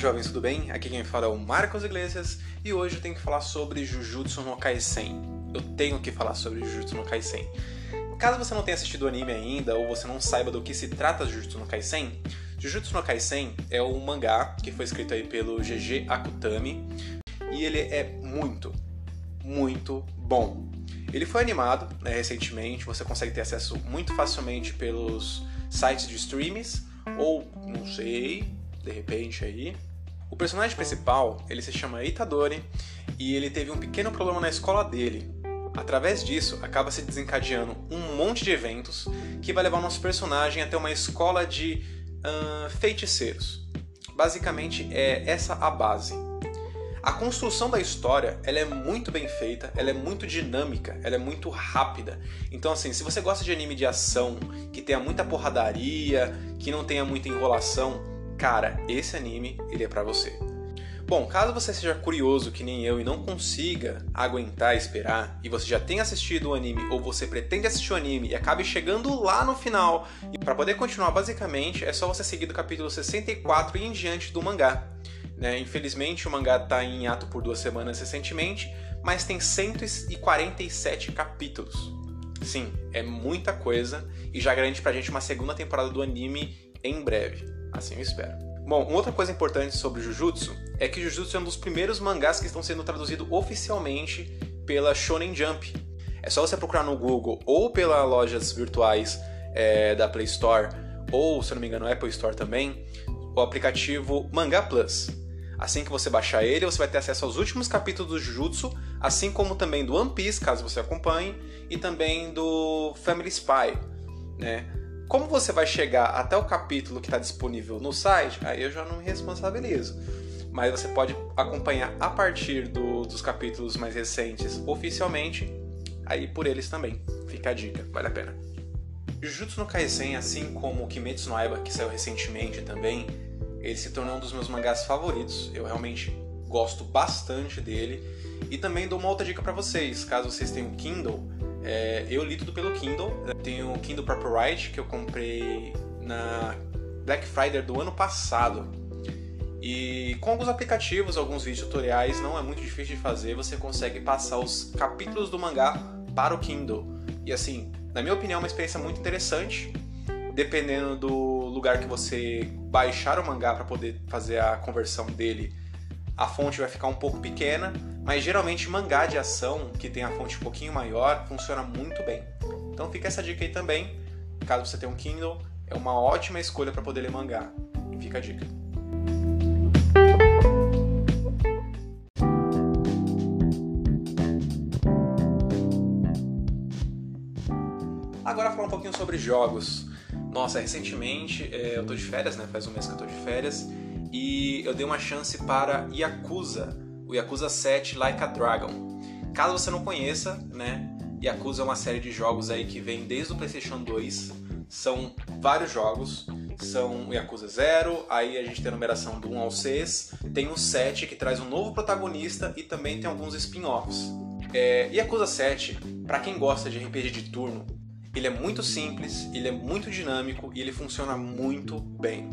jovens, tudo bem? Aqui quem fala é o Marcos Iglesias e hoje eu tenho que falar sobre Jujutsu no Kaisen. Eu tenho que falar sobre Jujutsu no Kaisen. Caso você não tenha assistido o anime ainda ou você não saiba do que se trata Jujutsu no Kaisen, Jujutsu no Kaisen é um mangá que foi escrito aí pelo GG Akutami e ele é muito, muito bom. Ele foi animado né, recentemente, você consegue ter acesso muito facilmente pelos sites de streams ou, não sei, de repente aí. O personagem principal, ele se chama Itadori e ele teve um pequeno problema na escola dele. Através disso, acaba se desencadeando um monte de eventos que vai levar o nosso personagem até uma escola de uh, feiticeiros. Basicamente é essa a base. A construção da história ela é muito bem feita, ela é muito dinâmica, ela é muito rápida. Então, assim, se você gosta de anime de ação, que tenha muita porradaria, que não tenha muita enrolação, cara, esse anime ele é para você. Bom, caso você seja curioso que nem eu e não consiga aguentar esperar, e você já tenha assistido o anime ou você pretende assistir o anime e acabe chegando lá no final, e para poder continuar basicamente é só você seguir do capítulo 64 e em diante do mangá. Né? Infelizmente o mangá está em ato por duas semanas recentemente, mas tem 147 capítulos. Sim, é muita coisa e já garante pra gente uma segunda temporada do anime em breve. Assim eu espero. Bom, uma outra coisa importante sobre Jujutsu é que Jujutsu é um dos primeiros mangás que estão sendo traduzidos oficialmente pela Shonen Jump. É só você procurar no Google ou pelas lojas virtuais é, da Play Store ou, se não me engano, Apple Store também, o aplicativo Manga Plus. Assim que você baixar ele, você vai ter acesso aos últimos capítulos do Jujutsu, assim como também do One Piece, caso você acompanhe, e também do Family Spy, né? Como você vai chegar até o capítulo que está disponível no site, aí eu já não me responsabilizo. Mas você pode acompanhar a partir do, dos capítulos mais recentes oficialmente, aí por eles também. Fica a dica, vale a pena. Jujutsu no Kaisen, assim como Kimetsu no Aiba, que saiu recentemente também, ele se tornou um dos meus mangás favoritos. Eu realmente gosto bastante dele. E também dou uma outra dica para vocês, caso vocês tenham Kindle, é, eu li tudo pelo Kindle. tenho o Kindle Paperwhite que eu comprei na Black Friday do ano passado. E com alguns aplicativos, alguns vídeos tutoriais, não é muito difícil de fazer, você consegue passar os capítulos do mangá para o Kindle. E assim, na minha opinião, é uma experiência muito interessante. Dependendo do lugar que você baixar o mangá para poder fazer a conversão dele, a fonte vai ficar um pouco pequena, mas geralmente mangá de ação, que tem a fonte um pouquinho maior, funciona muito bem. Então fica essa dica aí também. Caso você tenha um Kindle, é uma ótima escolha para poder ler mangá. Fica a dica. Agora falar um pouquinho sobre jogos. Nossa, recentemente é, eu tô de férias, né? Faz um mês que eu tô de férias e eu dei uma chance para Yakuza, o Yakuza 7 Like a Dragon. Caso você não conheça, né, Yakuza é uma série de jogos aí que vem desde o PlayStation 2. São vários jogos, são o Yakuza 0, aí a gente tem a numeração do 1 ao 6, tem o 7 que traz um novo protagonista e também tem alguns spin-offs. É, Yakuza 7, para quem gosta de RPG de turno, ele é muito simples, ele é muito dinâmico e ele funciona muito bem.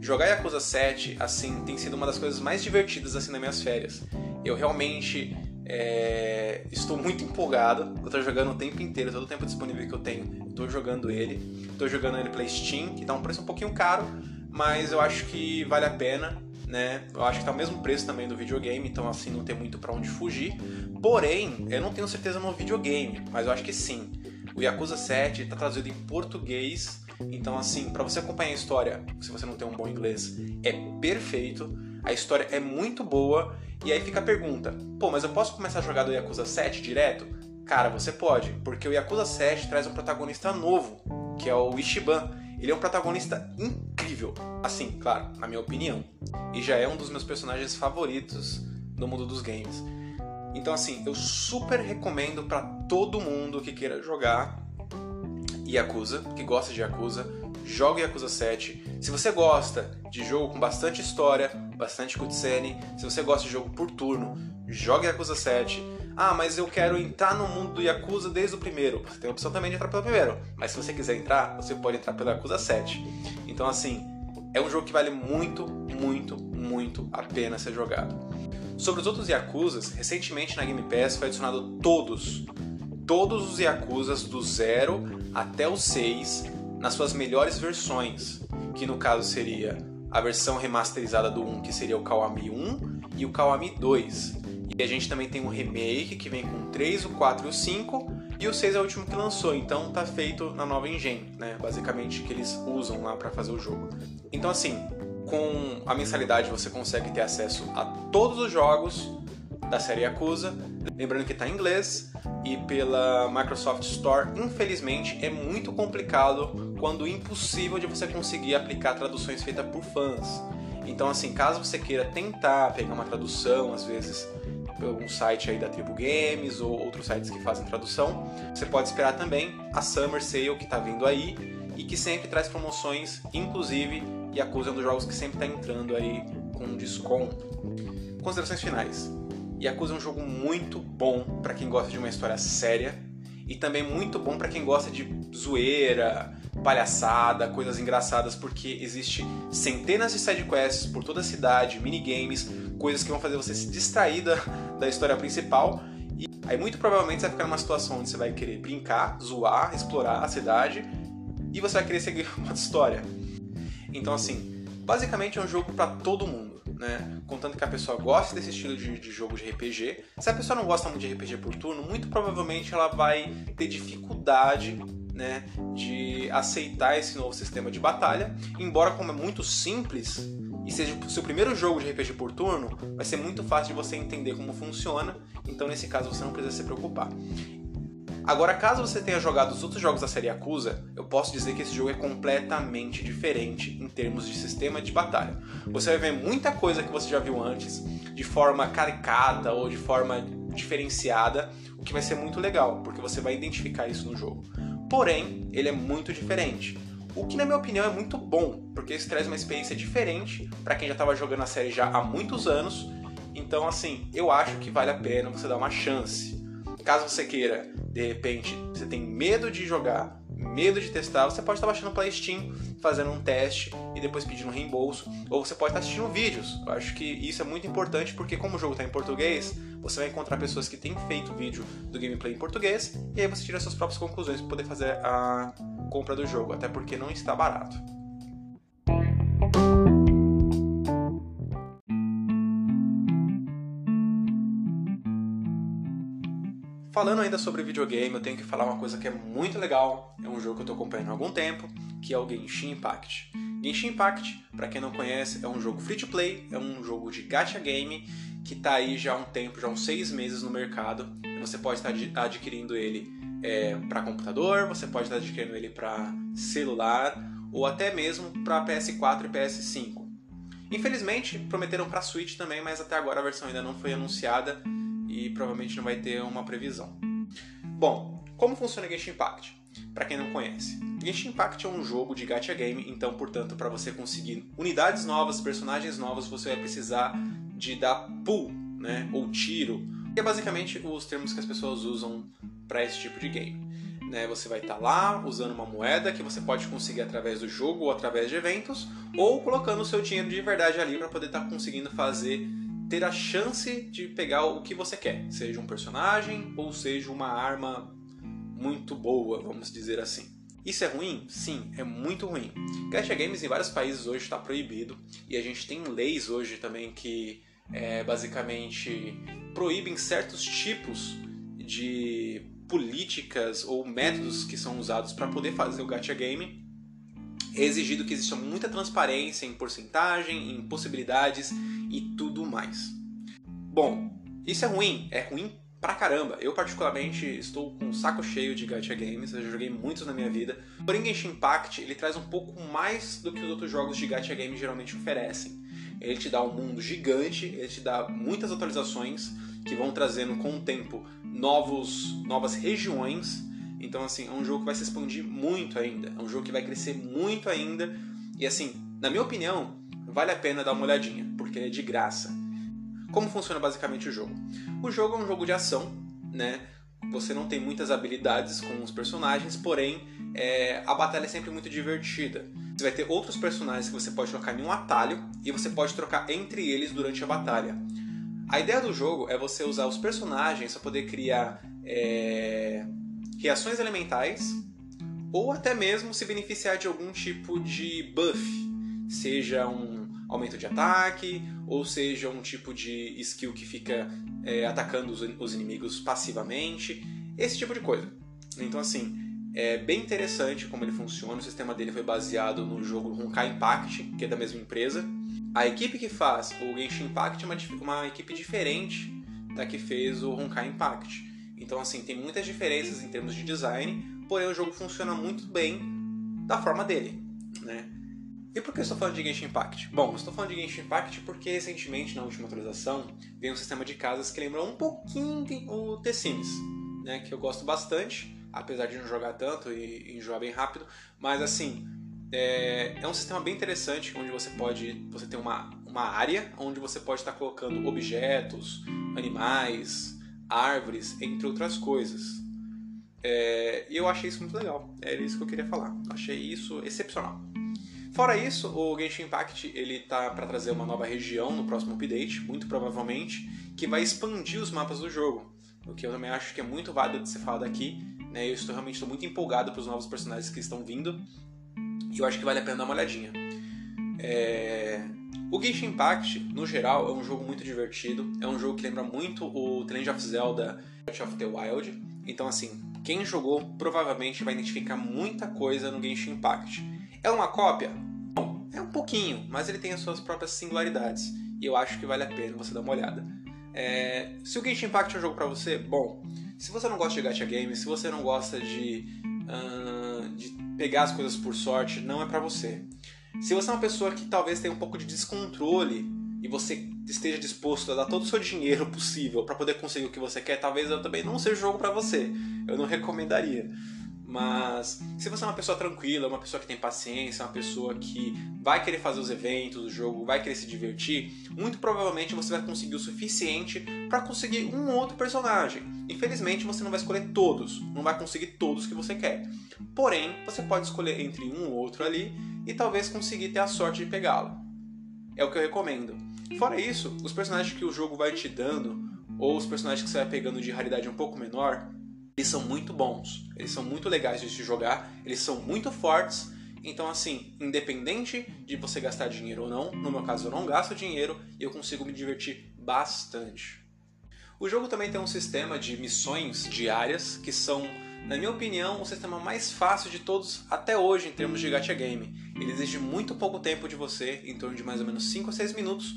Jogar Yakuza 7, assim, tem sido uma das coisas mais divertidas, assim, nas minhas férias. Eu realmente é, estou muito empolgado. Eu estou jogando o tempo inteiro, todo o tempo disponível que eu tenho, estou jogando ele. Estou jogando ele pela Steam, que tá um preço um pouquinho caro, mas eu acho que vale a pena, né? Eu acho que tá o mesmo preço também do videogame, então assim não tem muito para onde fugir. Porém, eu não tenho certeza no videogame, mas eu acho que sim. O Yakuza 7 está traduzido em português então, assim, para você acompanhar a história, se você não tem um bom inglês, é perfeito. A história é muito boa. E aí fica a pergunta: pô, mas eu posso começar a jogar do Yakuza 7 direto? Cara, você pode, porque o Yakuza 7 traz um protagonista novo, que é o Ishiban. Ele é um protagonista incrível, assim, claro, na minha opinião. E já é um dos meus personagens favoritos no mundo dos games. Então, assim, eu super recomendo para todo mundo que queira jogar Yakuza, que gosta de Yakuza, joga Yakuza 7. Se você gosta de jogo com bastante história, bastante cutscene, se você gosta de jogo por turno, joga Yakuza 7. Ah, mas eu quero entrar no mundo do Yakuza desde o primeiro. Você tem a opção também de entrar pelo primeiro. Mas se você quiser entrar, você pode entrar pelo Yakuza 7. Então, assim, é um jogo que vale muito, muito, muito a pena ser jogado. Sobre os outros Yakuzas, recentemente na Game Pass foi adicionado todos, todos os Yakuzas do 0 até o 6 nas suas melhores versões, que no caso seria a versão remasterizada do 1, que seria o Kawami 1 e o Kawami 2. E a gente também tem um remake que vem com o 3, o 4 e o 5, e o 6 é o último que lançou, então tá feito na nova engine, né? Basicamente que eles usam lá para fazer o jogo. Então assim, com a mensalidade você consegue ter acesso a todos os jogos da série Yakuza, lembrando que está em inglês e pela Microsoft Store, infelizmente é muito complicado quando impossível de você conseguir aplicar traduções feitas por fãs. Então assim, caso você queira tentar pegar uma tradução, às vezes por algum site aí da Tribu Games ou outros sites que fazem tradução. Você pode esperar também a Summer Sale que está vindo aí e que sempre traz promoções, inclusive é um dos jogos que sempre está entrando aí com desconto. Considerações finais. Yakuza é um jogo muito bom para quem gosta de uma história séria e também muito bom para quem gosta de zoeira, palhaçada, coisas engraçadas, porque existe centenas de sidequests por toda a cidade, minigames, coisas que vão fazer você se distrair da, da história principal. E aí muito provavelmente você vai ficar numa situação onde você vai querer brincar, zoar, explorar a cidade e você vai querer seguir uma história. Então assim, basicamente é um jogo para todo mundo. Né? Contanto que a pessoa goste desse estilo de, de, jogo de RPG. Se a pessoa não gosta muito de RPG por turno, muito provavelmente ela vai ter dificuldade né, de aceitar esse novo sistema de batalha. Embora como é muito simples e seja o seu primeiro jogo de RPG por turno, vai ser muito fácil de você entender como funciona. Então nesse caso você não precisa se preocupar. Agora, caso você tenha jogado os outros jogos da série Yakuza, eu posso dizer que esse jogo é completamente diferente em termos de sistema de batalha. Você vai ver muita coisa que você já viu antes, de forma caricata ou de forma diferenciada, o que vai ser muito legal, porque você vai identificar isso no jogo. Porém, ele é muito diferente. O que, na minha opinião, é muito bom, porque isso traz uma experiência diferente para quem já estava jogando a série já há muitos anos. Então, assim, eu acho que vale a pena você dar uma chance. Caso você queira, de repente, você tem medo de jogar, medo de testar, você pode estar baixando pela Steam, fazendo um teste e depois pedindo um reembolso, ou você pode estar assistindo vídeos. Eu acho que isso é muito importante porque como o jogo está em português, você vai encontrar pessoas que têm feito vídeo do gameplay em português e aí você tira suas próprias conclusões para poder fazer a compra do jogo, até porque não está barato. Falando ainda sobre videogame, eu tenho que falar uma coisa que é muito legal, é um jogo que eu estou acompanhando há algum tempo, que é o Genshin Impact. Genshin Impact, para quem não conhece, é um jogo free to play, é um jogo de gacha game que está aí já há um tempo, já há uns seis meses no mercado. Você pode estar adquirindo ele é, para computador, você pode estar adquirindo ele para celular ou até mesmo para PS4 e PS5. Infelizmente, prometeram para Switch também, mas até agora a versão ainda não foi anunciada e provavelmente não vai ter uma previsão. Bom, como funciona Genshin Impact? Para quem não conhece, Genshin Impact é um jogo de gacha game, então, portanto, para você conseguir unidades novas, personagens novos, você vai precisar de dar pull, né, ou tiro, que é basicamente os termos que as pessoas usam para esse tipo de game. Né, você vai estar tá lá usando uma moeda que você pode conseguir através do jogo ou através de eventos, ou colocando o seu dinheiro de verdade ali para poder estar tá conseguindo fazer ter a chance de pegar o que você quer, seja um personagem ou seja uma arma muito boa, vamos dizer assim. Isso é ruim? Sim, é muito ruim. Gacha Games em vários países hoje está proibido e a gente tem leis hoje também que é, basicamente proíbem certos tipos de políticas ou métodos que são usados para poder fazer o gacha game. É exigido que exista muita transparência em porcentagem, em possibilidades e mais. Bom, isso é ruim, é ruim pra caramba. Eu, particularmente, estou com um saco cheio de gacha games, eu joguei muitos na minha vida. Porém, Genshin Impact, ele traz um pouco mais do que os outros jogos de gacha games geralmente oferecem. Ele te dá um mundo gigante, ele te dá muitas atualizações que vão trazendo com o tempo novos, novas regiões. Então, assim, é um jogo que vai se expandir muito ainda. É um jogo que vai crescer muito ainda. E, assim, na minha opinião, vale a pena dar uma olhadinha, porque ele é de graça. Como funciona basicamente o jogo? O jogo é um jogo de ação, né? você não tem muitas habilidades com os personagens, porém é, a batalha é sempre muito divertida. Você vai ter outros personagens que você pode trocar em um atalho e você pode trocar entre eles durante a batalha. A ideia do jogo é você usar os personagens para poder criar é, reações elementais ou até mesmo se beneficiar de algum tipo de buff, seja um aumento de ataque ou seja um tipo de skill que fica é, atacando os, os inimigos passivamente, esse tipo de coisa. Então assim, é bem interessante como ele funciona. O sistema dele foi baseado no jogo Honkai Impact, que é da mesma empresa. A equipe que faz o Genshin Impact é uma, uma equipe diferente da que fez o Honkai Impact. Então, assim, tem muitas diferenças em termos de design, porém o jogo funciona muito bem da forma dele, né? E por que eu estou falando de Genshin Impact? Bom, eu estou falando de Genshin Impact porque recentemente, na última atualização, veio um sistema de casas que lembra um pouquinho o The Sims, né? Que eu gosto bastante, apesar de não jogar tanto e enjoar bem rápido, mas assim, é, é um sistema bem interessante onde você pode. Você tem uma, uma área onde você pode estar colocando objetos, animais, árvores, entre outras coisas. É, e eu achei isso muito legal. É isso que eu queria falar. Achei isso excepcional. Fora isso, o Genshin Impact ele tá para trazer uma nova região no próximo update, muito provavelmente, que vai expandir os mapas do jogo. O que eu também acho que é muito válido de ser falado aqui. Né? Eu estou realmente estou muito empolgado para os novos personagens que estão vindo e eu acho que vale a pena dar uma olhadinha. É... O Genshin Impact, no geral, é um jogo muito divertido. É um jogo que lembra muito o The Legend of Zelda Breath of the Wild. Então, assim, quem jogou provavelmente vai identificar muita coisa no Genshin Impact. É uma cópia? É um pouquinho, mas ele tem as suas próprias singularidades. E eu acho que vale a pena você dar uma olhada. É... Se o Genshin Impact é um jogo para você, bom, se você não gosta de gacha game, se você não gosta de, uh, de pegar as coisas por sorte, não é para você. Se você é uma pessoa que talvez tenha um pouco de descontrole e você esteja disposto a dar todo o seu dinheiro possível para poder conseguir o que você quer, talvez eu também não seja o jogo para você. Eu não recomendaria. Mas se você é uma pessoa tranquila, uma pessoa que tem paciência, uma pessoa que vai querer fazer os eventos do jogo, vai querer se divertir, muito provavelmente você vai conseguir o suficiente para conseguir um outro personagem. Infelizmente você não vai escolher todos, não vai conseguir todos que você quer. Porém, você pode escolher entre um ou outro ali e talvez conseguir ter a sorte de pegá-lo. É o que eu recomendo. Fora isso, os personagens que o jogo vai te dando, ou os personagens que você vai pegando de raridade um pouco menor, eles são muito bons, eles são muito legais de se jogar, eles são muito fortes. Então, assim, independente de você gastar dinheiro ou não, no meu caso eu não gasto dinheiro e eu consigo me divertir bastante. O jogo também tem um sistema de missões diárias que são, na minha opinião, o sistema mais fácil de todos até hoje em termos de gacha game. Ele exige muito pouco tempo de você, em torno de mais ou menos 5 a 6 minutos,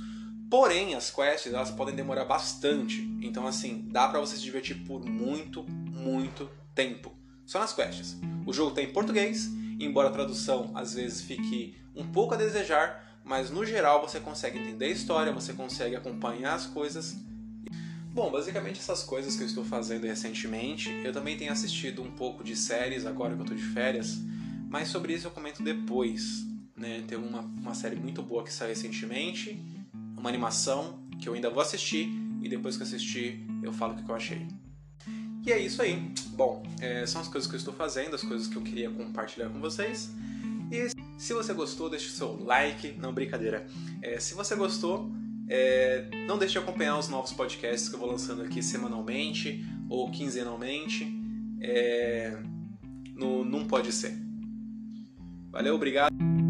Porém, as quests elas podem demorar bastante. Então, assim, dá para você se divertir por muito, muito tempo. Só nas quests. O jogo tem tá em português, embora a tradução às vezes fique um pouco a desejar, mas no geral você consegue entender a história, você consegue acompanhar as coisas. Bom, basicamente essas coisas que eu estou fazendo recentemente, eu também tenho assistido um pouco de séries agora que eu estou de férias, mas sobre isso eu comento depois. Né? Tem uma, uma série muito boa que saiu recentemente, uma animação que eu ainda vou assistir e depois que assistir eu falo o que eu achei. E é isso aí. Bom, é, são as coisas que eu estou fazendo, as coisas que eu queria compartilhar com vocês. E se você gostou, deixe o seu like. Não, brincadeira. É, se você gostou, é, não deixe de acompanhar os novos podcasts que eu vou lançando aqui semanalmente ou quinzenalmente. É, no Não Pode Ser. Valeu, obrigado.